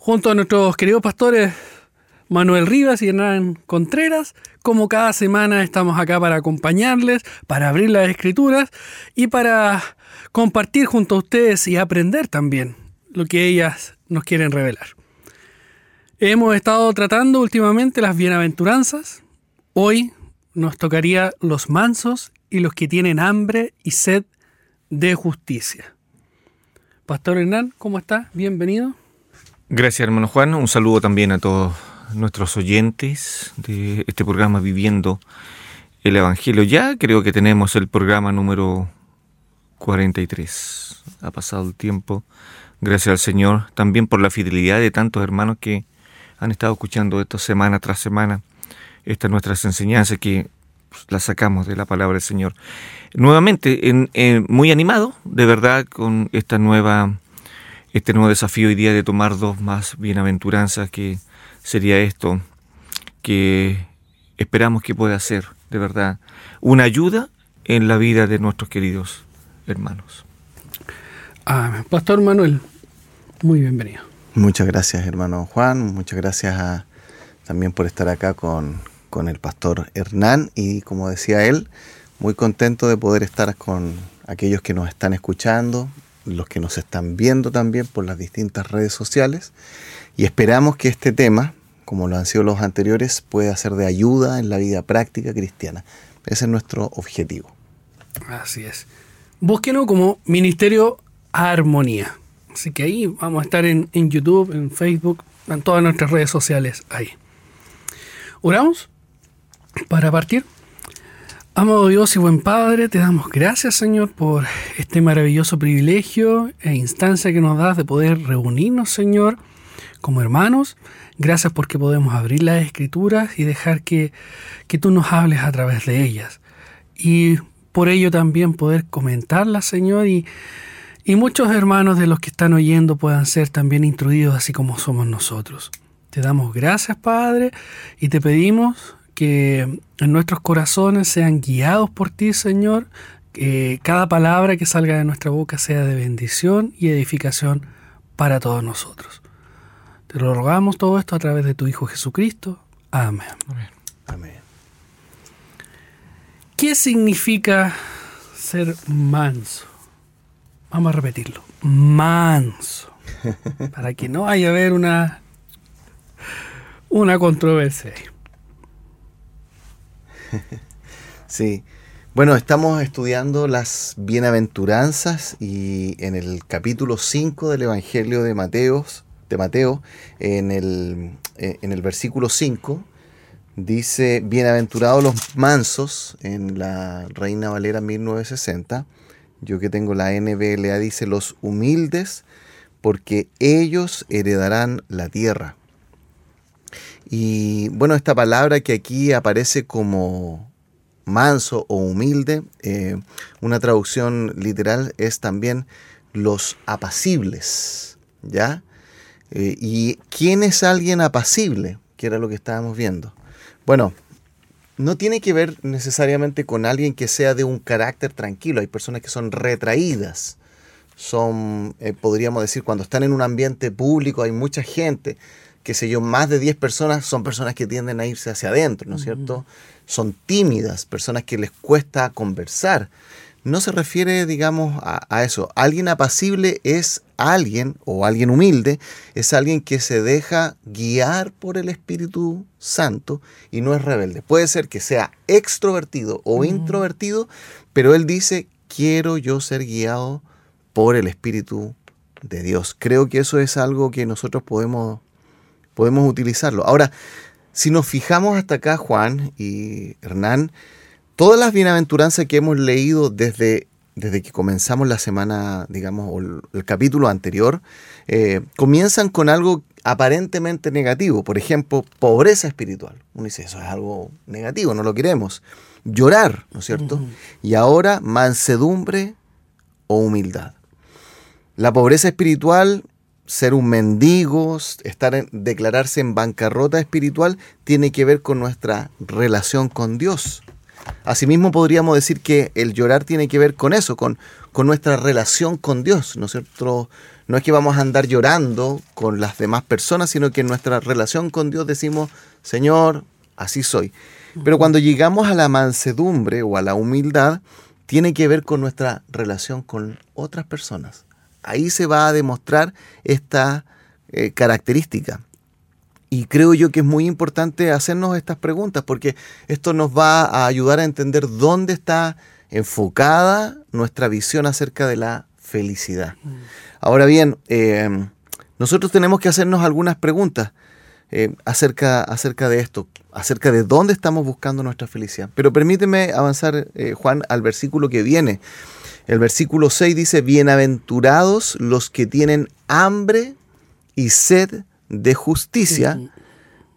Junto a nuestros queridos pastores Manuel Rivas y Hernán Contreras, como cada semana estamos acá para acompañarles, para abrir las escrituras y para compartir junto a ustedes y aprender también lo que ellas nos quieren revelar. Hemos estado tratando últimamente las bienaventuranzas. Hoy nos tocaría los mansos y los que tienen hambre y sed de justicia. Pastor Hernán, ¿cómo está? Bienvenido. Gracias, hermano Juan. Un saludo también a todos nuestros oyentes de este programa Viviendo el Evangelio. Ya creo que tenemos el programa número 43. Ha pasado el tiempo. Gracias al Señor también por la fidelidad de tantos hermanos que han estado escuchando esto semana tras semana. Estas nuestras enseñanzas que pues, las sacamos de la palabra del Señor nuevamente en, muy animado, de verdad, con esta nueva, este nuevo desafío hoy día de tomar dos más bienaventuranzas, que sería esto, que esperamos que pueda ser, de verdad, una ayuda en la vida de nuestros queridos hermanos. Pastor Manuel, muy bienvenido. Muchas gracias, hermano Juan. Muchas gracias también por estar acá con, con el pastor Hernán. Y como decía él, muy contento de poder estar con aquellos que nos están escuchando, los que nos están viendo también por las distintas redes sociales y esperamos que este tema, como lo han sido los anteriores, pueda ser de ayuda en la vida práctica cristiana. Ese es nuestro objetivo. Así es. Búsquenlo como Ministerio Armonía. Así que ahí vamos a estar en, en YouTube, en Facebook, en todas nuestras redes sociales ahí. ¿Oramos? Para partir. Amado Dios y buen Padre, te damos gracias Señor por este maravilloso privilegio e instancia que nos das de poder reunirnos Señor como hermanos. Gracias porque podemos abrir las escrituras y dejar que, que tú nos hables a través de ellas. Y por ello también poder comentarlas Señor y, y muchos hermanos de los que están oyendo puedan ser también instruidos así como somos nosotros. Te damos gracias Padre y te pedimos que en nuestros corazones sean guiados por ti, Señor, que cada palabra que salga de nuestra boca sea de bendición y edificación para todos nosotros. Te lo rogamos todo esto a través de tu Hijo Jesucristo. Amén. Amén. ¿Qué significa ser manso? Vamos a repetirlo. Manso. Para que no haya haber una, una controversia. sí. Bueno, estamos estudiando las bienaventuranzas y en el capítulo 5 del Evangelio de, Mateos, de Mateo, en el, eh, en el versículo 5, dice, bienaventurados los mansos, en la Reina Valera 1960, yo que tengo la NBLA dice, los humildes, porque ellos heredarán la tierra. Y bueno, esta palabra que aquí aparece como manso o humilde, eh, una traducción literal es también los apacibles, ¿ya? Eh, ¿Y quién es alguien apacible? Que era lo que estábamos viendo. Bueno, no tiene que ver necesariamente con alguien que sea de un carácter tranquilo. Hay personas que son retraídas. Son, eh, podríamos decir, cuando están en un ambiente público, hay mucha gente qué sé yo, más de 10 personas son personas que tienden a irse hacia adentro, ¿no es cierto? Son tímidas, personas que les cuesta conversar. No se refiere, digamos, a, eso. Alguien apacible es alguien, o alguien humilde, es alguien que se deja guiar por el Espíritu Santo y no es rebelde. Puede ser que sea extrovertido o introvertido, pero él dice, quiero yo ser guiado por el Espíritu de Dios. Creo que eso es algo que nosotros podemos podemos utilizarlo. Ahora, si nos fijamos hasta acá, Juan y Hernán, todas las bienaventuranzas que hemos leído desde desde que comenzamos la semana, digamos, o el, capítulo anterior, eh, comienzan con algo aparentemente negativo. Por ejemplo, pobreza espiritual. Uno dice, eso es algo negativo, no lo queremos. Llorar, ¿no es cierto? Y ahora mansedumbre o humildad. La pobreza espiritual, ser un mendigo, estar en, declararse en bancarrota espiritual, tiene que ver con nuestra relación con Dios. Asimismo, podríamos decir que el llorar tiene que ver con eso, con, con nuestra relación con Dios. Nosotros no es que vamos a andar llorando con las demás personas, sino que en nuestra relación con Dios decimos, Señor, así soy. Pero cuando llegamos a la mansedumbre o a la humildad, tiene que ver con nuestra relación con otras personas. Ahí se va a demostrar esta eh, característica. Y creo yo que es muy importante hacernos estas preguntas porque esto nos va a ayudar a entender dónde está enfocada nuestra visión acerca de la felicidad. Mm. Ahora bien, eh, nosotros tenemos que hacernos algunas preguntas eh, acerca, acerca de esto, acerca de dónde estamos buscando nuestra felicidad. Pero permíteme avanzar, eh, Juan, al versículo que viene. El versículo 6 dice, bienaventurados los que tienen hambre y sed de justicia,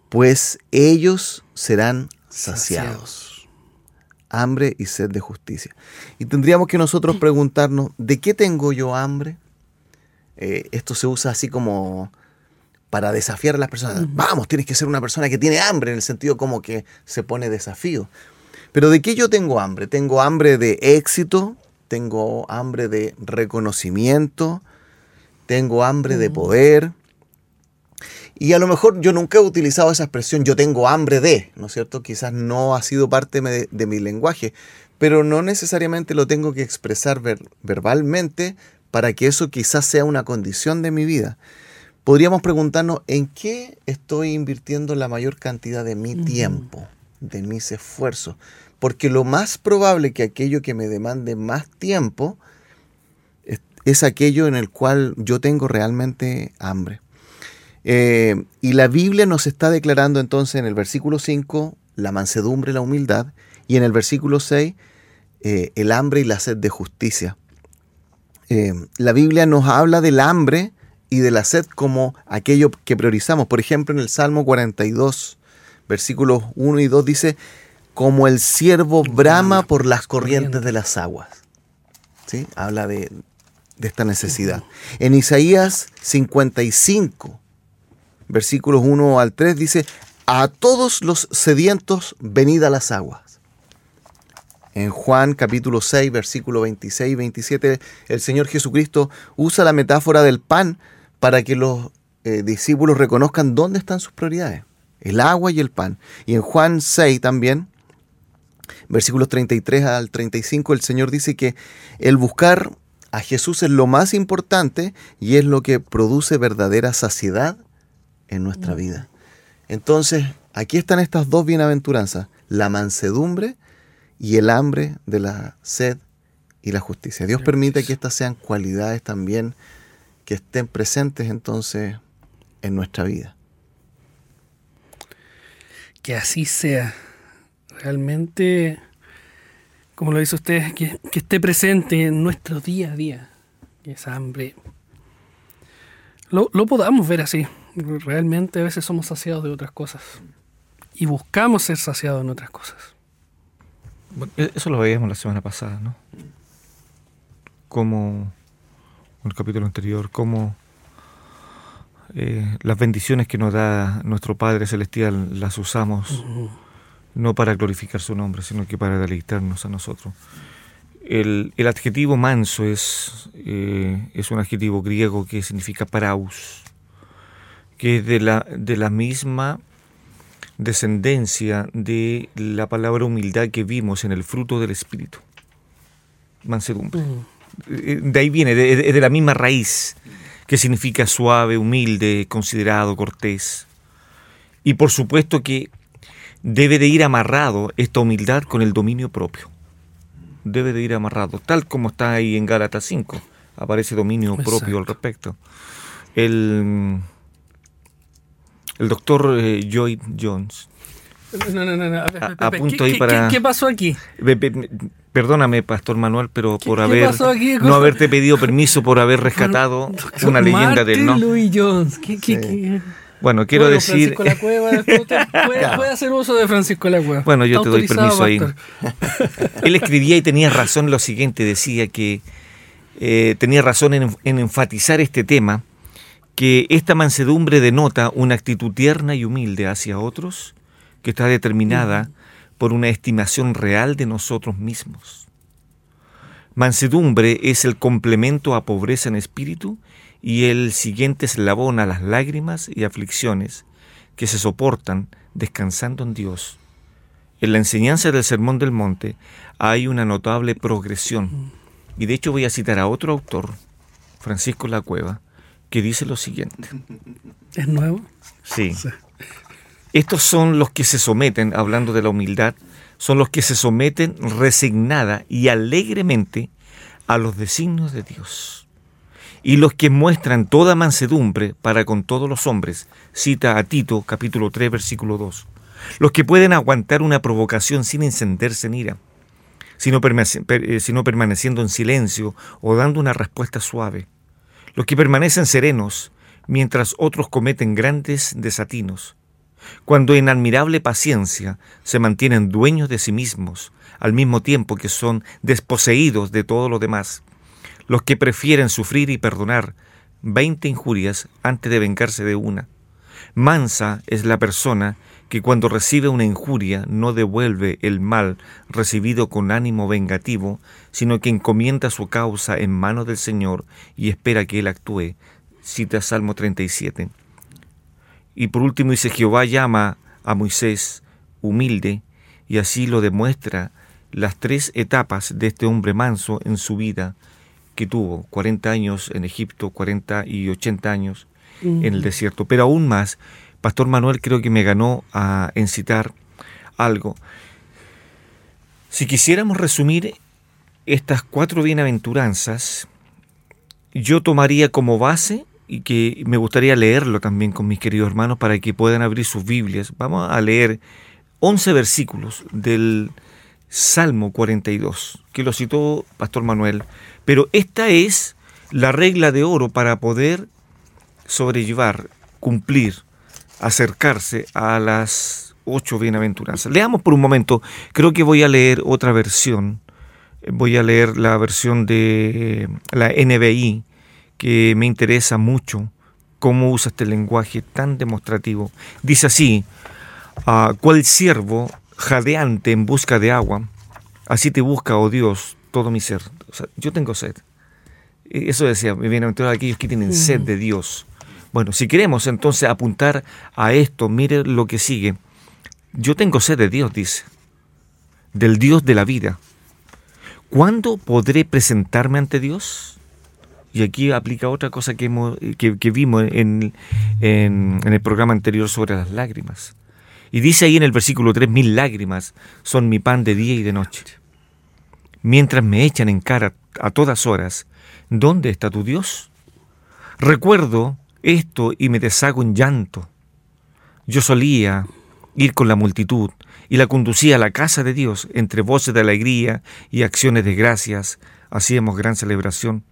pues ellos serán saciados. Hambre y sed de justicia. Y tendríamos que nosotros preguntarnos, ¿de qué tengo yo hambre? Eh, esto se usa así como para desafiar a las personas. Vamos, tienes que ser una persona que tiene hambre, en el sentido como que se pone desafío. Pero ¿de qué yo tengo hambre? Tengo hambre de éxito, tengo hambre de reconocimiento, tengo hambre de poder, y a lo mejor yo nunca he utilizado esa expresión, yo tengo hambre de, ¿no es cierto? Quizás no ha sido parte de, mi lenguaje, pero no necesariamente lo tengo que expresar verbalmente para que eso quizás sea una condición de mi vida. Podríamos preguntarnos, ¿en qué estoy invirtiendo la mayor cantidad de mi tiempo, de mis esfuerzos? Porque lo más probable que aquello que me demande más tiempo es aquello en el cual yo tengo realmente hambre. Eh, y la Biblia nos está declarando entonces en el versículo 5 la mansedumbre, la humildad, y en el versículo 6 eh, el hambre y la sed de justicia. Eh, la Biblia nos habla del hambre y de la sed como aquello que priorizamos. Por ejemplo, en el Salmo 42, versículos 1 y 2 dice, como el siervo brama por las corrientes de las aguas. ¿Sí? Habla de, de esta necesidad. En Isaías 55, versículos 1 al 3, dice, a todos los sedientos venid a las aguas. En Juan capítulo 6, versículo 26 y 27, el Señor Jesucristo usa la metáfora del pan para que los eh, discípulos reconozcan dónde están sus prioridades, el agua y el pan. Y en Juan 6 también, versículos 33 al 35, el Señor dice que el buscar a Jesús es lo más importante y es lo que produce verdadera saciedad en nuestra vida. Entonces, aquí están estas dos bienaventuranzas, la mansedumbre y el hambre de la sed y la justicia. Dios permite que estas sean cualidades también que estén presentes entonces en nuestra vida. Que así sea. Realmente, como lo dice usted, que, que esté presente en nuestro día a día. Esa hambre. Lo, lo podamos ver así realmente a veces somos saciados de otras cosas y buscamos ser saciados en otras cosas. E-, eso lo veíamos la semana pasada, ¿no? Como en el capítulo anterior, como eh, las bendiciones que nos da nuestro Padre Celestial las usamos no para glorificar su nombre, sino que para deleitarnos a nosotros. El, adjetivo manso es, eh, es un adjetivo griego que significa paraus, que es de la, de la misma descendencia de la palabra humildad que vimos en el fruto del Espíritu. Mansedumbre. Eh, de ahí viene, es de, la misma raíz, que significa suave, humilde, considerado, cortés. Y por supuesto que debe de ir amarrado esta humildad con el dominio propio. Debe de ir amarrado, tal como está ahí en Gálatas 5. Aparece dominio propio al respecto. El, el doctor eh, Joy Jones No, no, no, no. a apunto ¿qué- ahí qué- para- ¿Qué, qué pasó aquí? Perdóname, Pastor Manuel, pero ¿Qué- por qué haber pasó aquí? no haberte pedido permiso por haber rescatado una leyenda del no. Martin Louis Jones. ¿Qué, qué, Sí. qué? Bueno, quiero Bueno, decir, Francisco La Cueva, puede, puede hacer uso de Francisco La Cueva. Bueno, yo Está te doy permiso ahí. él escribía y tenía razón lo siguiente, decía que eh, tenía razón en, en enfatizar este tema, que esta mansedumbre denota una actitud tierna y humilde hacia otros, que está determinada por una estimación real de nosotros mismos. Mansedumbre es el complemento a pobreza en espíritu y el siguiente eslabón a las lágrimas y aflicciones que se soportan descansando en Dios. En la enseñanza del Sermón del Monte hay una notable progresión. Y de hecho voy a citar a otro autor, Francisco La Cueva, que dice lo siguiente. ¿Es nuevo? Sí. Sí. Estos son los que se someten, hablando de la humildad, son los que se someten resignada y alegremente a los designios de Dios. Y los que muestran toda mansedumbre para con todos los hombres, cita a Tito capítulo 3 versículo 2. Los que pueden aguantar una provocación sin encenderse en ira, sino, eh, sino permaneciendo en silencio o dando una respuesta suave. Los que permanecen serenos mientras otros cometen grandes desatinos cuando en admirable paciencia se mantienen dueños de sí mismos, al mismo tiempo que son desposeídos de todo lo demás, los que prefieren sufrir y perdonar veinte injurias antes de vengarse de una. Mansa es la persona que cuando recibe una injuria no devuelve el mal recibido con ánimo vengativo, sino que encomienda su causa en manos del Señor y espera que Él actúe. Cita Salmo 37. Y por último dice, Jehová llama a Moisés humilde y así lo demuestra las tres etapas de este hombre manso en su vida que tuvo 40 años en Egipto, 40 y 80 años en el desierto. Pero aún más, Pastor Manuel creo que me ganó a encitar algo. Si quisiéramos resumir estas cuatro bienaventuranzas, yo tomaría como base y que me gustaría leerlo también con mis queridos hermanos para que puedan abrir sus Biblias. Vamos a leer 11 versículos del Salmo 42, que lo citó Pastor Manuel, pero esta es la regla de oro para poder sobrellevar, cumplir, acercarse a las ocho bienaventuranzas. Leamos por un momento, creo que voy a leer otra versión, voy a leer la versión de la NBI, que me interesa mucho cómo usa este lenguaje tan demostrativo. Dice así, ah, cual siervo jadeante en busca de agua, así te busca, oh Dios, todo mi ser. O sea, yo tengo sed. E- Eso decía, bienaventurados aquellos que tienen sed de Dios. Bueno, si queremos entonces apuntar a esto, mire lo que sigue. Yo tengo sed de Dios, dice, del Dios de la vida. ¿Cuándo podré presentarme ante Dios? Y aquí aplica otra cosa que, que vimos en, en- en el programa anterior sobre las lágrimas. Y dice ahí en el versículo 3, mil lágrimas son mi pan de día y de noche. Mientras me echan en cara a todas horas, ¿dónde está tu Dios? Recuerdo esto y me deshago en llanto. Yo solía ir con la multitud y la conducía a la casa de Dios entre voces de alegría y acciones de gracias. Hacíamos gran celebración.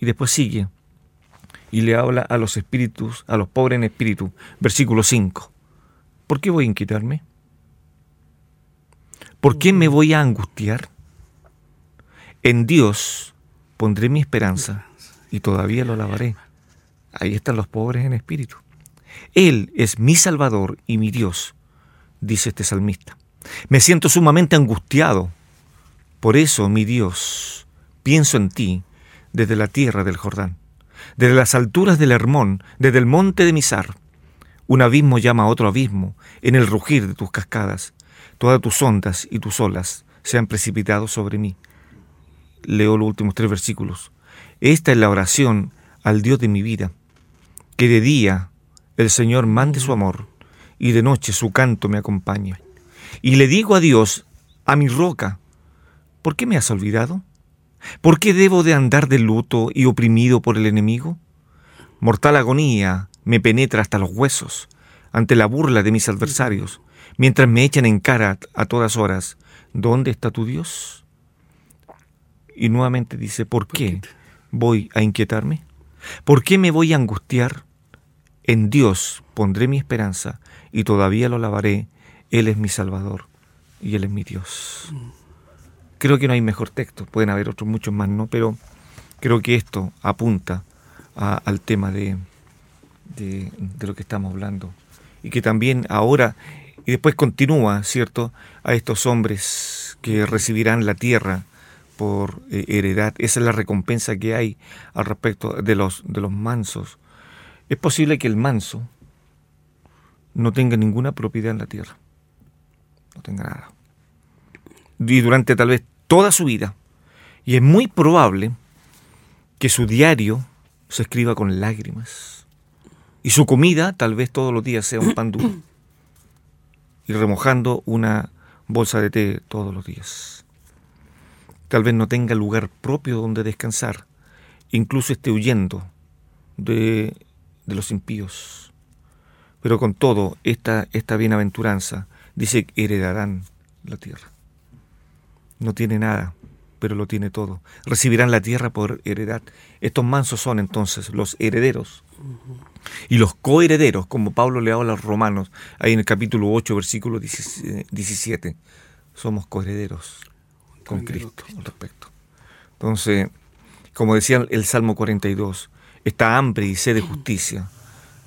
Y después sigue y le habla a los espíritus, a los pobres en espíritu. Versículo 5. ¿Por qué voy a inquietarme? ¿Por qué me voy a angustiar? En Dios pondré mi esperanza y todavía lo alabaré. Ahí están los pobres en espíritu. Él es mi Salvador y mi Dios, dice este salmista. Me siento sumamente angustiado. Por eso, mi Dios, pienso en ti desde la tierra del Jordán, desde las alturas del Hermón, desde el monte de Misar. Un abismo llama a otro abismo en el rugir de tus cascadas. Todas tus ondas y tus olas se han precipitado sobre mí. Leo los últimos tres versículos. Esta es la oración al Dios de mi vida. Que de día el Señor mande su amor y de noche su canto me acompañe. Y le digo a Dios, a mi roca, ¿por qué me has olvidado? ¿Por qué debo de andar de luto y oprimido por el enemigo? Mortal agonía me penetra hasta los huesos ante la burla de mis adversarios. mientras me echan en cara a todas horas, ¿dónde está tu Dios? Y nuevamente dice, ¿por qué voy a inquietarme? ¿Por qué me voy a angustiar? En Dios pondré mi esperanza y todavía lo alabaré. Él es mi Salvador y Él es mi Dios. Creo que no hay mejor texto, pueden haber otros muchos más, ¿no? Pero creo que esto apunta al tema de, de, lo que estamos hablando. Y que también ahora, y después continúa, ¿cierto?, a estos hombres que recibirán la tierra por eh, heredad. Esa es la recompensa que hay al respecto de los, de los mansos. Es posible que el manso no tenga ninguna propiedad en la tierra. No tenga nada. Y durante tal vez toda su vida. Y es muy probable que su diario se escriba con lágrimas. Y su comida tal vez todos los días sea un pan duro. Y remojando una bolsa de té todos los días. Tal vez no tenga lugar propio donde descansar. Incluso esté huyendo de, de los impíos. Pero con todo, esta, esta bienaventuranza dice que heredarán la tierra. No tiene nada, pero lo tiene todo. Recibirán la tierra por heredad. Estos mansos son entonces los herederos. Y los coherederos, como Pablo le habla a los romanos, ahí en el capítulo 8, versículo 17, somos coherederos con Cristo al respecto. Entonces, como decía el Salmo 42, esta hambre y sed de justicia,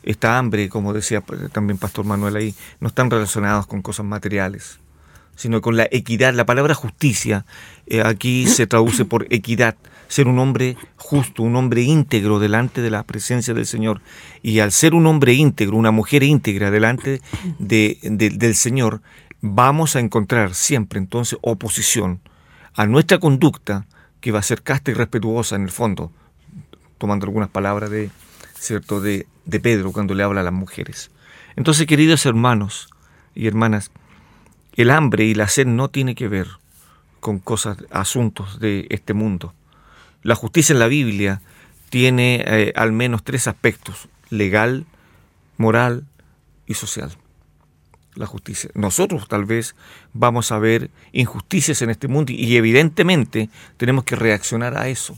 esta hambre, como decía también Pastor Manuel ahí, no están relacionados con cosas materiales, sino con la equidad. La palabra justicia eh, aquí se traduce por equidad, ser un hombre justo, un hombre íntegro delante de la presencia del Señor. Y al ser un hombre íntegro, una mujer íntegra delante de, del Señor, vamos a encontrar siempre entonces oposición a nuestra conducta, que va a ser casta y respetuosa en el fondo, tomando algunas palabras de, ¿cierto? de, de Pedro cuando le habla a las mujeres. Entonces, queridos hermanos y hermanas, el hambre y la sed no tiene que ver con cosas, asuntos de este mundo. La justicia en la Biblia tiene eh, al menos tres aspectos, legal, moral y social. La justicia. Nosotros tal vez vamos a ver injusticias en este mundo y evidentemente tenemos que reaccionar a eso.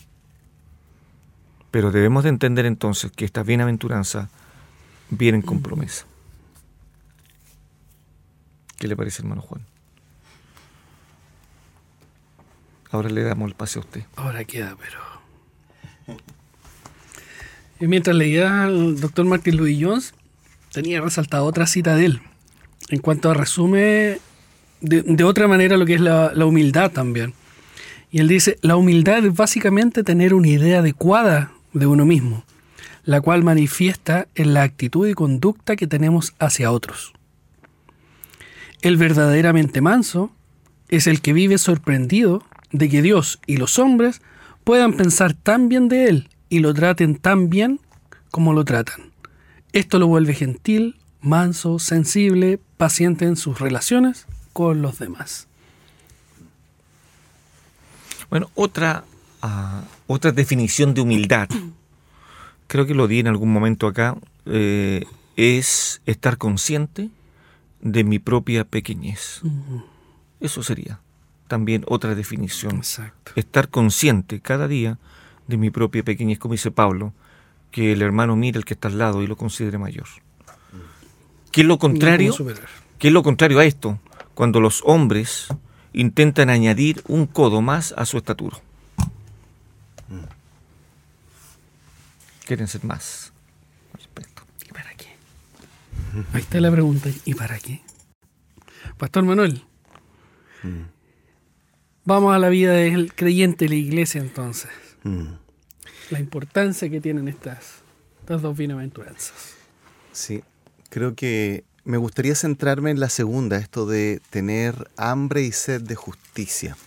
Pero debemos de entender entonces que esta bienaventuranza vienen con promesa. ¿Qué le parece, hermano Juan? Ahora le damos el pase a usted. Ahora queda, pero. Mientras leía al doctor Martin Louis Jones, tenía resaltado otra cita de él. En cuanto a resume de, otra manera lo que es la, la humildad también. Y él dice: La humildad es básicamente tener una idea adecuada de uno mismo, la cual manifiesta en la actitud y conducta que tenemos hacia otros. El verdaderamente manso es el que vive sorprendido de que Dios y los hombres puedan pensar tan bien de Él y lo traten tan bien como lo tratan. Esto lo vuelve gentil, manso, sensible, paciente en sus relaciones con los demás. Bueno, otra, ah, otra definición de humildad, creo que lo di en algún momento acá, eh, es estar consciente de mi propia pequeñez. Eso sería también otra definición. Estar consciente cada día de mi propia pequeñez, como dice Pablo, que el hermano mire el que está al lado y lo considere mayor. ¿Qué es lo contrario? ¿Qué es lo contrario a esto? Cuando los hombres intentan añadir un codo más a su estatura. Quieren ser más. Ahí está la pregunta. ¿Y para qué? Pastor Manuel. Vamos a la vida del creyente de la iglesia entonces. La importancia que tienen estas, estas dos bienaventuranzas. Sí, creo que me gustaría centrarme en la segunda, esto de tener hambre y sed de justicia.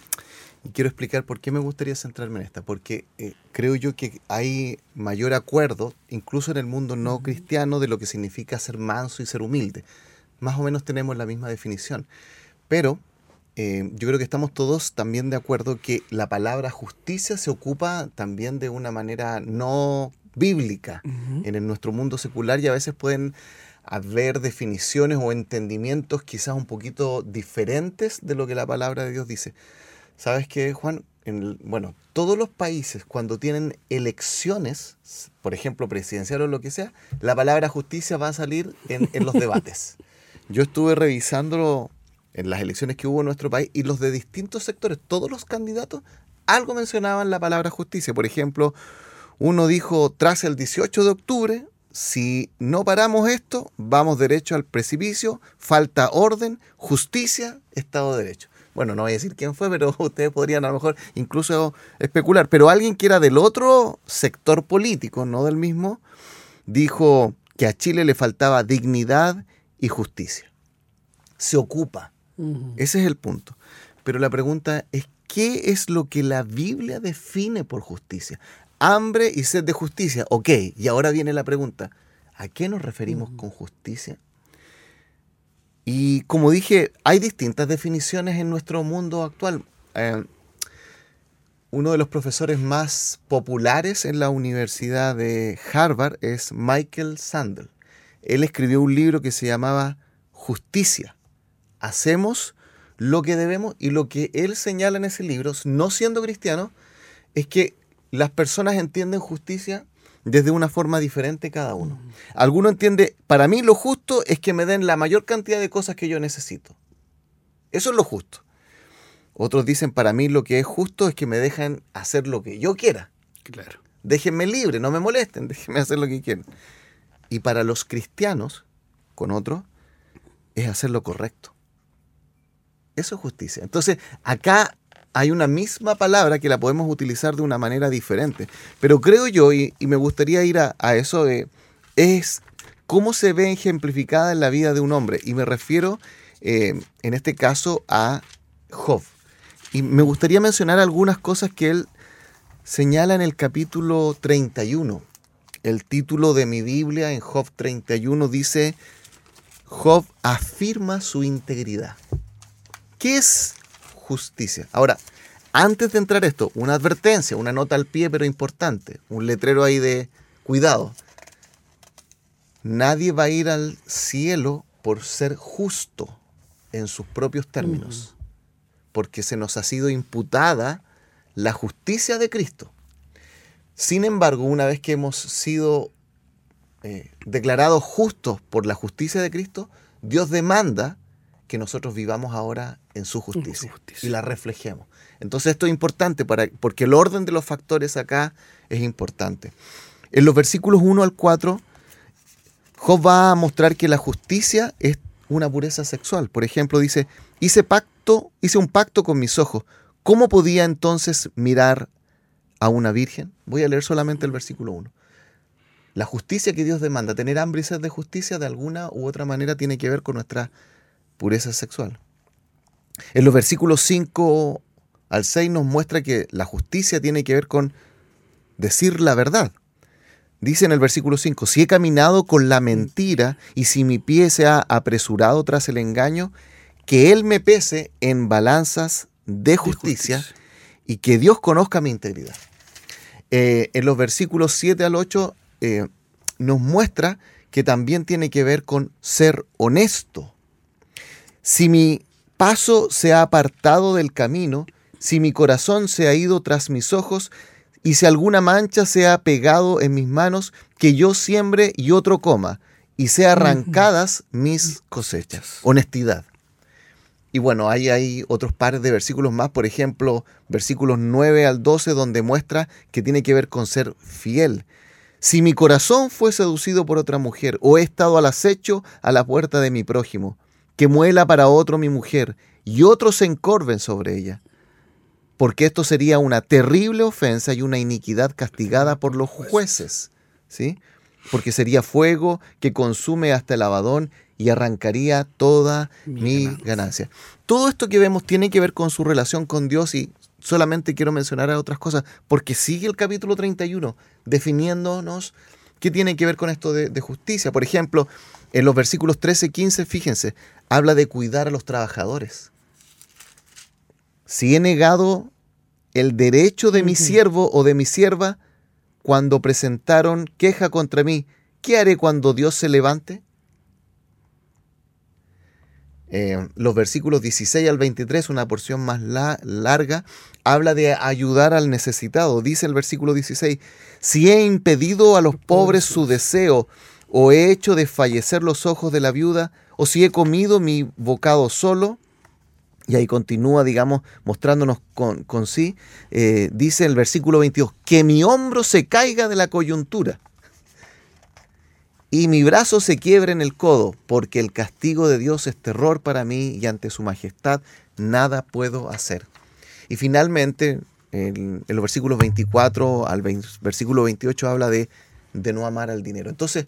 Y quiero explicar por qué me gustaría centrarme en esta, porque eh, creo yo que hay mayor acuerdo, incluso en el mundo no cristiano, de lo que significa ser manso y ser humilde. Más o menos tenemos la misma definición. Pero eh, yo creo que estamos todos también de acuerdo que la palabra justicia se ocupa también de una manera no bíblica en nuestro mundo secular y a veces pueden a ver definiciones o entendimientos quizás un poquito diferentes de lo que la palabra de Dios dice. ¿Sabes qué, Juan? En bueno, todos los países cuando tienen elecciones, por ejemplo, presidencial o lo que sea, la palabra justicia va a salir en, en los debates. Yo estuve revisando en las elecciones que hubo en nuestro país y los de distintos sectores, todos los candidatos, algo mencionaban la palabra justicia. Por ejemplo, uno dijo, tras el 18 de octubre, si no paramos esto, vamos derecho al precipicio, falta orden, justicia, Estado de Derecho. Bueno, no voy a decir quién fue, pero ustedes podrían a lo mejor incluso especular. Pero alguien que era del otro sector político, no del mismo, dijo que a Chile le faltaba dignidad y justicia. Se ocupa. Ese es el punto. Pero la pregunta es, ¿qué es lo que la Biblia define por justicia? Hambre y sed de justicia. Ok, y ahora viene la pregunta, ¿a qué nos referimos con justicia? Y como dije, hay distintas definiciones en nuestro mundo actual. Eh, uno de los profesores más populares en la Universidad de Harvard es Michael Sandel. Él escribió un libro que se llamaba Justicia. Hacemos lo que debemos y lo que él señala en ese libro, no siendo cristiano, es que las personas entienden justicia desde una forma diferente cada uno. Alguno entiende, para mí lo justo es que me den la mayor cantidad de cosas que yo necesito. Eso es lo justo. Otros dicen, para mí lo que es justo es que me dejen hacer lo que yo quiera. Claro. Déjenme libre, no me molesten, déjenme hacer lo que quieran. Y para los cristianos, con otros, es hacer lo correcto. Eso es justicia. Entonces, acá hay una misma palabra que la podemos utilizar de una manera diferente. Pero creo yo, y, me gustaría ir a, eso, de, es cómo se ve ejemplificada en la vida de un hombre. Y me refiero, eh, en este caso, a Job. Y me gustaría mencionar algunas cosas que él señala en el capítulo 31. El título de mi Biblia en Job 31 dice, Job afirma su integridad. ¿Qué es justicia. Ahora, antes de entrar esto, una advertencia, una nota al pie pero importante, un letrero ahí de cuidado. Nadie va a ir al cielo por ser justo en sus propios términos, porque se nos ha sido imputada la justicia de Cristo. Sin embargo, una vez que hemos sido eh, declarados justos por la justicia de Cristo, Dios demanda que nosotros vivamos ahora en su justicia, y la reflejemos. Entonces esto es importante para, porque el orden de los factores acá es importante. En los versículos 1 al 4, Job va a mostrar que la justicia es una pureza sexual. Por ejemplo, dice, hice pacto, hice un pacto con mis ojos. ¿Cómo podía entonces mirar a una virgen? Voy a leer solamente el versículo 1. La justicia que Dios demanda, tener hambre y sed de justicia, de alguna u otra manera tiene que ver con nuestra pureza sexual. En los versículos 5 al 6 nos muestra que la justicia tiene que ver con decir la verdad. Dice en el versículo 5, si he caminado con la mentira y si mi pie se ha apresurado tras el engaño, que Él me pese en balanzas de justicia, y que Dios conozca mi integridad. Eh, en los versículos 7 al 8 eh, nos muestra que también tiene que ver con ser honesto. Si mi paso se ha apartado del camino, si mi corazón se ha ido tras mis ojos, y si alguna mancha se ha pegado en mis manos, que yo siembre y otro coma, y sea arrancadas mis cosechas. Honestidad. Y bueno, hay, hay otros pares de versículos más, por ejemplo, versículos 9 al 12, donde muestra que tiene que ver con ser fiel. Si mi corazón fue seducido por otra mujer, o he estado al acecho a la puerta de mi prójimo, que muela para otro mi mujer, y otros se encorven sobre ella. Porque esto sería una terrible ofensa y una iniquidad castigada por los jueces, ¿sí? Porque sería fuego que consume hasta el abadón y arrancaría toda mi, ganancia. Todo esto que vemos tiene que ver con su relación con Dios y solamente quiero mencionar otras cosas, porque sigue el capítulo 31 definiéndonos qué tiene que ver con esto de, de justicia. Por ejemplo, en los versículos 13 y 15, fíjense, habla de cuidar a los trabajadores. Si he negado el derecho de mi siervo o de mi sierva cuando presentaron queja contra mí, ¿qué haré cuando Dios se levante? Eh, los versículos 16 al 23, una porción más larga, habla de ayudar al necesitado. Dice el versículo 16, si he impedido a los pobres su deseo, o he hecho desfallecer los ojos de la viuda, o si he comido mi bocado solo, y ahí continúa, digamos, mostrándonos con, sí, eh, dice el versículo 22, que mi hombro se caiga de la coyuntura y mi brazo se quiebre en el codo, porque el castigo de Dios es terror para mí y ante su majestad nada puedo hacer. Y finalmente, en, los versículos 24 al versículo 28 habla de, de no amar al dinero. Entonces,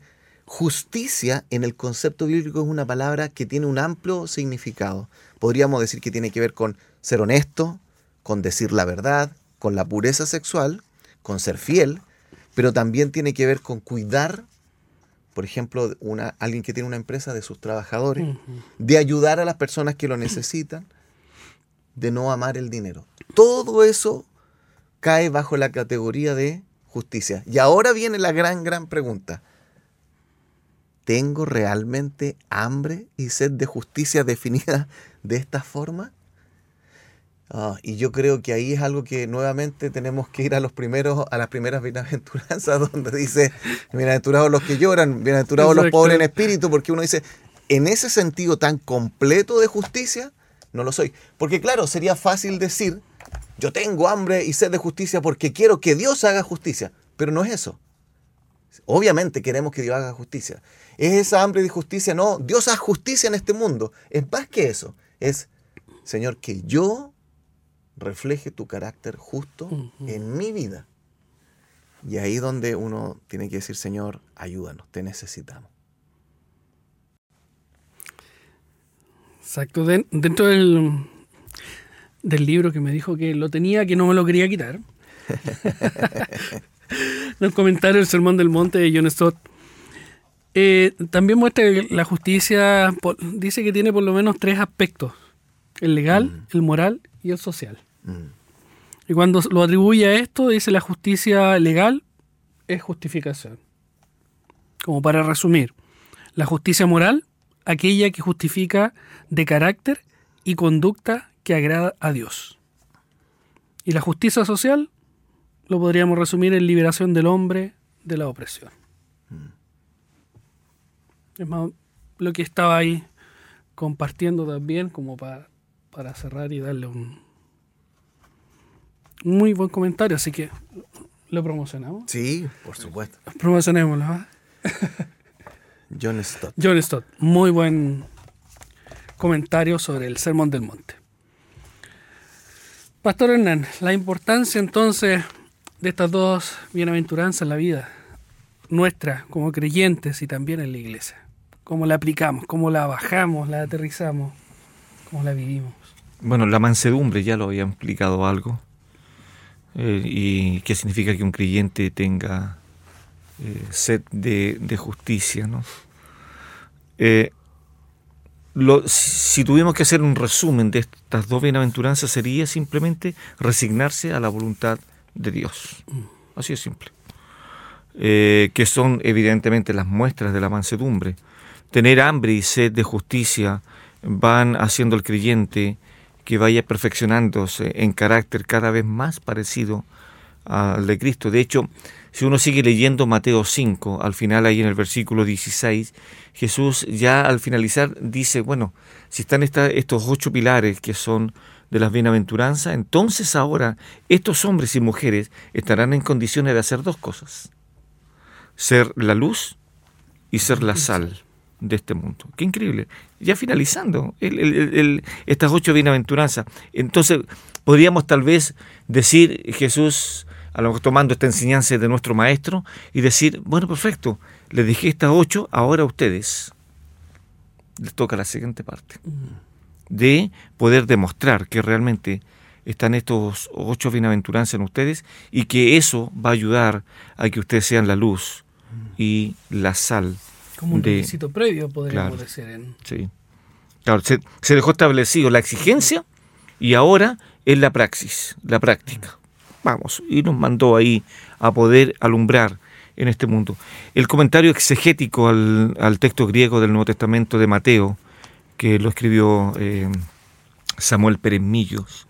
justicia en el concepto bíblico es una palabra que tiene un amplio significado. Podríamos decir que tiene que ver con ser honesto, con decir la verdad, con la pureza sexual, con ser fiel, pero también tiene que ver con cuidar por ejemplo, una, alguien que tiene una empresa de sus trabajadores, de ayudar a las personas que lo necesitan, de no amar el dinero. Todo eso cae bajo la categoría de justicia. Y ahora viene la gran, gran pregunta. ¿Tengo realmente hambre y sed de justicia definida de esta forma? Ah, y yo creo que ahí es algo que nuevamente tenemos que ir a los primeros, a las primeras bienaventuranzas, donde dice, bienaventurados los que lloran, bienaventurados los pobres en espíritu, porque uno dice, en ese sentido tan completo de justicia, no lo soy. Porque claro, sería fácil decir, yo tengo hambre y sed de justicia porque quiero que Dios haga justicia, pero no es eso. Obviamente queremos que Dios haga justicia. Es esa hambre de justicia, no, Dios haga justicia en este mundo. Es más que eso, es, Señor, que yo refleje tu carácter justo en mi vida. Y ahí donde uno tiene que decir, Señor, ayúdanos, te necesitamos. Exacto. dentro del, del libro que me dijo que lo tenía, que no me lo quería quitar. el comentario del Sermón del Monte de John Stott. Eh, también muestra que la justicia dice que tiene por lo menos tres aspectos: el legal, el moral y el social. Y cuando lo atribuye a esto, dice la justicia legal es justificación. Como para resumir, la justicia moral, aquella que justifica de carácter y conducta que agrada a Dios. Y la justicia social lo podríamos resumir en liberación del hombre de la opresión. Es más, lo que estaba ahí compartiendo también como para, para cerrar y darle un, muy buen comentario, así que lo promocionamos. Sí, por supuesto. Promocionémoslo. ¿ah? John Stott. John Stott, muy buen comentario sobre el Sermón del Monte. Pastor Hernán, la importancia entonces de estas dos bienaventuranzas en la vida nuestra como creyentes y también en la iglesia. ¿Cómo la aplicamos? ¿Cómo la bajamos? ¿La aterrizamos? ¿Cómo la vivimos? Bueno, la mansedumbre ya lo había explicado algo. Eh, y qué significa que un creyente tenga eh, sed de, justicia. ¿no? Eh, si tuvimos que hacer un resumen de estas dos bienaventuranzas sería simplemente resignarse a la voluntad Dios. Así es simple. que son evidentemente las muestras de la mansedumbre. Tener hambre y sed de justicia van haciendo al creyente que vaya perfeccionándose en carácter cada vez más parecido al de Cristo. De hecho, si uno sigue leyendo Mateo 5, al final ahí en el versículo 16, Jesús ya al finalizar dice, bueno, si están estos ocho pilares que son de las bienaventuranzas, entonces ahora estos hombres y mujeres estarán en condiciones de hacer dos cosas, ser la luz y ser la sal de este mundo. Qué increíble. Ya finalizando estas ocho bienaventuranzas. Entonces, podríamos tal vez decir, Jesús, a lo mejor tomando esta enseñanza de nuestro maestro, y decir, bueno, perfecto, les dije estas ocho, ahora a ustedes les toca la siguiente parte. De poder demostrar que realmente están estos ocho bienaventuranzas en ustedes y que eso va a ayudar a que ustedes sean la luz y la sal como un requisito previo, podríamos decir. Sí. Claro, se, dejó establecido la exigencia y ahora es la praxis, la práctica. Vamos, y nos mandó ahí a poder alumbrar en este mundo. El comentario exegético al, al texto griego del Nuevo Testamento de Mateo, que lo escribió eh, Samuel Pérez Millos.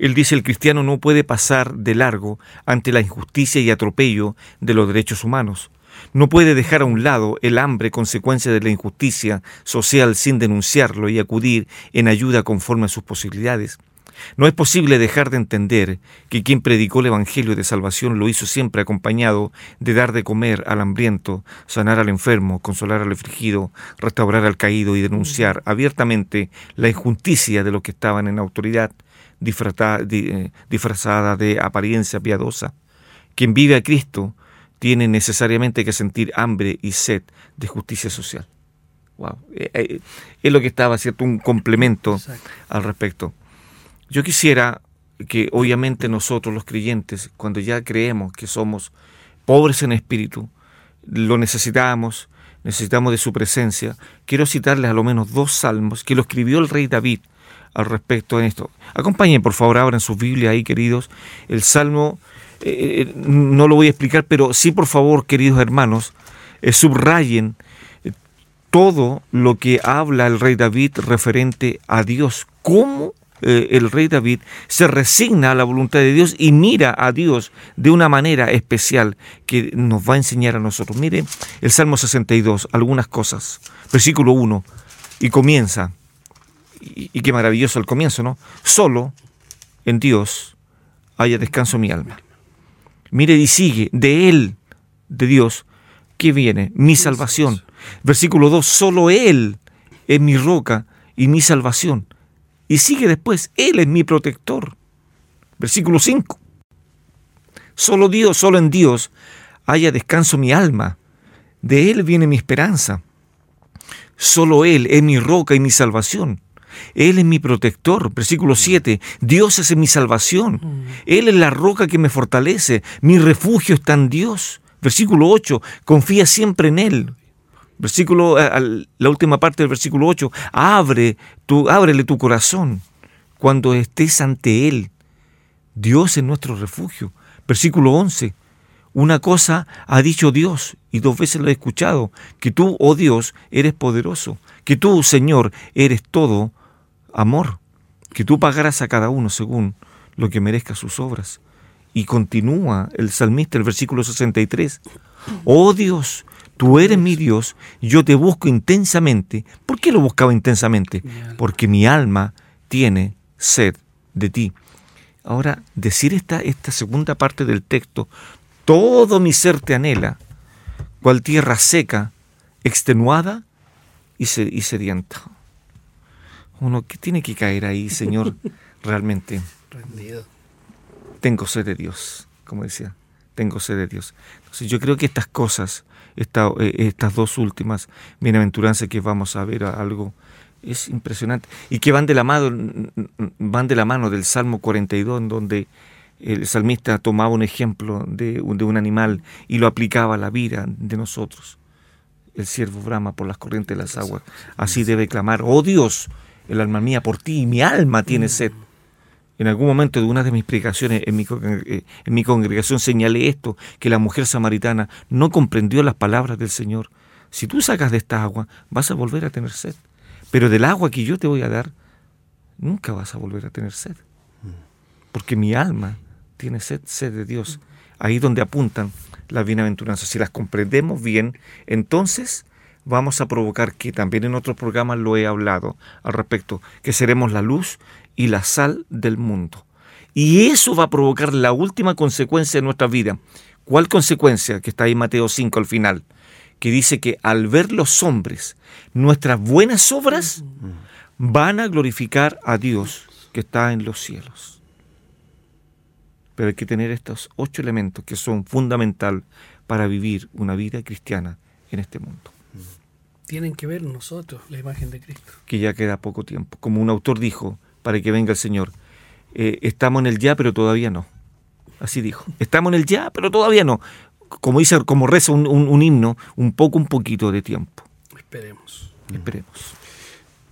Él dice, el cristiano no puede pasar de largo ante la injusticia y atropello de los derechos humanos. No puede dejar a un lado el hambre consecuencia de la injusticia social sin denunciarlo y acudir en ayuda conforme a sus posibilidades. No es posible dejar de entender que quien predicó el Evangelio de salvación lo hizo siempre acompañado de dar de comer al hambriento, sanar al enfermo, consolar al afligido, restaurar al caído y denunciar abiertamente la injusticia de los que estaban en autoridad eh, disfrazada de apariencia piadosa. Quien vive a Cristo tiene necesariamente que sentir hambre y sed de justicia social. Wow. Eh, eh, es lo que estaba, ¿cierto? Un complemento al respecto. Yo quisiera que obviamente nosotros los creyentes, cuando ya creemos que somos pobres en espíritu, lo necesitamos, necesitamos de su presencia, quiero citarles a lo menos dos salmos que lo escribió el rey David al respecto de esto. Acompañen por favor ahora en su Biblia ahí, queridos, el salmo eh, eh, no lo voy a explicar, pero sí, por favor, queridos hermanos, eh, subrayen todo lo que habla el rey David referente a Dios, cómo el rey David se resigna a la voluntad de Dios y mira a Dios de una manera especial que nos va a enseñar a nosotros. Mire el Salmo 62, algunas cosas, versículo 1, y comienza, y, y qué maravilloso el comienzo, ¿no? Solo en Dios haya descanso mi alma. Mire y sigue, de Él, de Dios, ¿qué viene? Mi salvación. Versículo 2, solo Él es mi roca y mi salvación. Y sigue después, Él es mi protector. Versículo 5, solo Dios, solo en Dios haya descanso mi alma. De Él viene mi esperanza. Solo Él es mi roca y mi salvación. Él es mi protector. Versículo 7. Dios es mi salvación. Él es la roca que me fortalece. Mi refugio está en Dios. Versículo 8. Confía siempre en Él. Versículo, eh, la última parte del versículo 8. Abre tu, ábrele tu corazón cuando estés ante Él. Dios es nuestro refugio. Versículo 11. Una cosa ha dicho Dios, y dos veces lo he escuchado, que tú, oh Dios, eres poderoso, que tú, Señor, eres todo amor, que tú pagarás a cada uno según lo que merezca sus obras. Y continúa el salmista, el versículo 63. Oh Dios, tú eres mi Dios, yo te busco intensamente. ¿Por qué lo buscaba intensamente? Porque mi alma tiene sed de ti. Ahora, decir esta, esta segunda parte del texto, todo mi ser te anhela, cual tierra seca, extenuada y, sedienta uno que tiene que caer ahí, Señor, realmente. Rendido. Tengo sed de Dios, como decía, tengo sed de Dios. Entonces yo creo que estas cosas, eh, estas dos últimas bienaventuranzas que vamos a ver algo, es impresionante. Y que van de la mano, van de la mano del Salmo 42, en donde el salmista tomaba un ejemplo de, de un animal y lo aplicaba a la vida de nosotros. El siervo brama por las corrientes de las aguas. Así debe clamar, oh Dios, el alma mía por ti y mi alma tiene mm. sed. En algún momento de una de mis predicaciones en mi, eh, en mi congregación señalé esto, que la mujer samaritana no comprendió las palabras del Señor. Si tú sacas de esta agua, vas a volver a tener sed. Pero del agua que yo te voy a dar, nunca vas a volver a tener sed. Porque mi alma tiene sed, sed de Dios. Ahí donde apuntan las bienaventuranzas. Si las comprendemos bien, entonces vamos a provocar, que también en otros programas lo he hablado al respecto, que seremos la luz y la sal del mundo. Y eso va a provocar la última consecuencia de nuestra vida. ¿Cuál consecuencia? Que está ahí Mateo 5 al final, que dice que al ver los hombres nuestras buenas obras, van a glorificar a Dios que está en los cielos. Pero hay que tener estos ocho elementos que son fundamental para vivir una vida cristiana en este mundo tienen que ver nosotros la imagen de Cristo. Que ya queda poco tiempo. Como un autor dijo, para que venga el Señor, eh, estamos en el ya, pero todavía no. Así dijo. Estamos en el ya, pero todavía no. Como dice, como reza un, himno, un poco, un poquito de tiempo. Esperemos. Esperemos.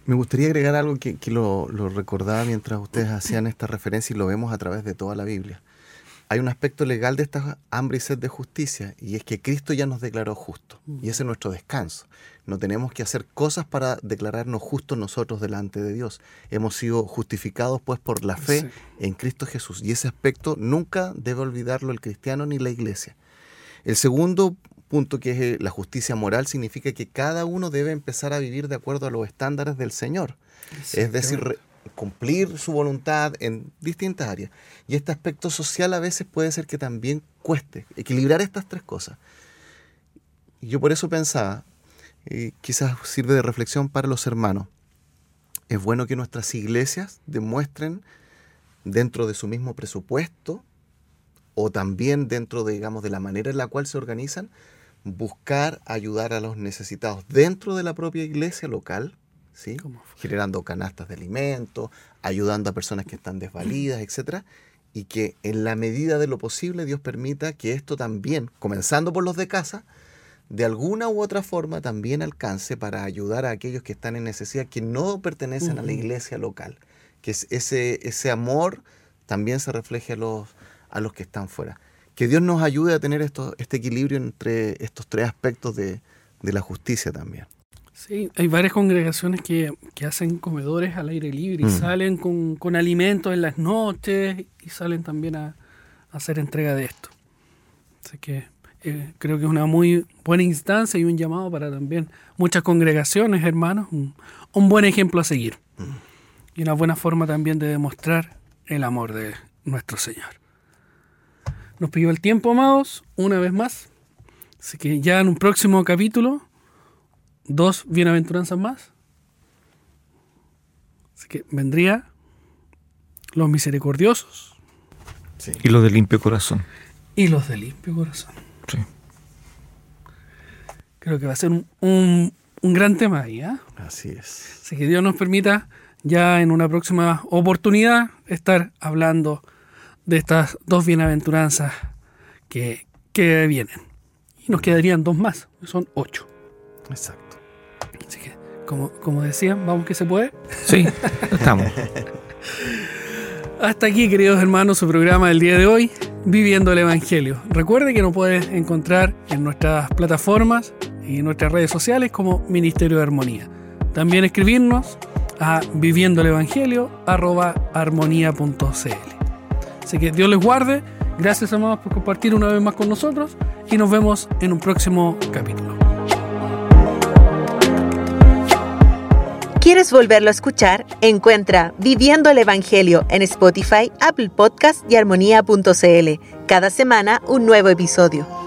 Me gustaría agregar algo que, lo, recordaba mientras ustedes hacían esta referencia y lo vemos a través de toda la Biblia. Hay un aspecto legal de esta hambre y sed de justicia, y es que Cristo ya nos declaró justos, y ese es nuestro descanso. No tenemos que hacer cosas para declararnos justos nosotros delante de Dios. Hemos sido justificados pues por la fe Sí. en Cristo Jesús, y ese aspecto nunca debe olvidarlo el cristiano ni la iglesia. El segundo punto, que es eh, la justicia moral, significa que cada uno debe empezar a vivir de acuerdo a los estándares del Señor. Es decir, cumplir su voluntad en distintas áreas. Y este aspecto social a veces puede ser que también cueste equilibrar estas tres cosas. Y yo por eso pensaba, y quizás sirve de reflexión para los hermanos, es bueno que nuestras iglesias demuestren dentro de su mismo presupuesto o también dentro de, digamos, de la manera en la cual se organizan, buscar ayudar a los necesitados dentro de la propia iglesia local, generando canastas de alimentos, ayudando a personas que están desvalidas, etcétera, y que en la medida de lo posible Dios permita que esto también, comenzando por los de casa, de alguna u otra forma también alcance para ayudar a aquellos que están en necesidad, que no pertenecen a la iglesia local, que es- ese, ese amor también se refleje a los, a los que están fuera. Que Dios nos ayude a tener esto, este equilibrio entre estos tres aspectos de, de la justicia también. Sí, hay varias congregaciones que, que hacen comedores al aire libre y Mm. salen con, con alimentos en las noches y salen también a, a hacer entrega de esto. Así que eh, creo que es una muy buena instancia y un llamado para también muchas congregaciones, hermanos, un, un buen ejemplo a seguir. Y una buena forma también de demostrar el amor de nuestro Señor. Nos pidió el tiempo, amados, una vez más. Así que ya en un próximo capítulo dos bienaventuranzas más. Así que vendría los misericordiosos Y lo de limpio corazón. y los de limpio corazón. Sí. Creo que va a ser un, un- un gran tema ahí. ¿ah? Así es. Así que Dios nos permita ya en una próxima oportunidad estar hablando de estas dos bienaventuranzas que, que vienen. Y nos quedarían dos más, son ocho. Exacto. Así que, como, como decían, vamos que se puede. Sí, estamos. Hasta aquí, queridos hermanos, su programa del día de hoy, Viviendo el Evangelio. Recuerde que nos puedes encontrar en nuestras plataformas y en nuestras redes sociales como Ministerio de Armonía. También escribirnos a viviendoelevangelio.armonía.cl. Así que Dios les guarde. Gracias, amados, por compartir una vez más con nosotros y nos vemos en un próximo capítulo. ¿Quieres volverlo a escuchar? Encuentra Viviendo el Evangelio en Spotify, Apple Podcast y armonía.cl. Cada semana un nuevo episodio.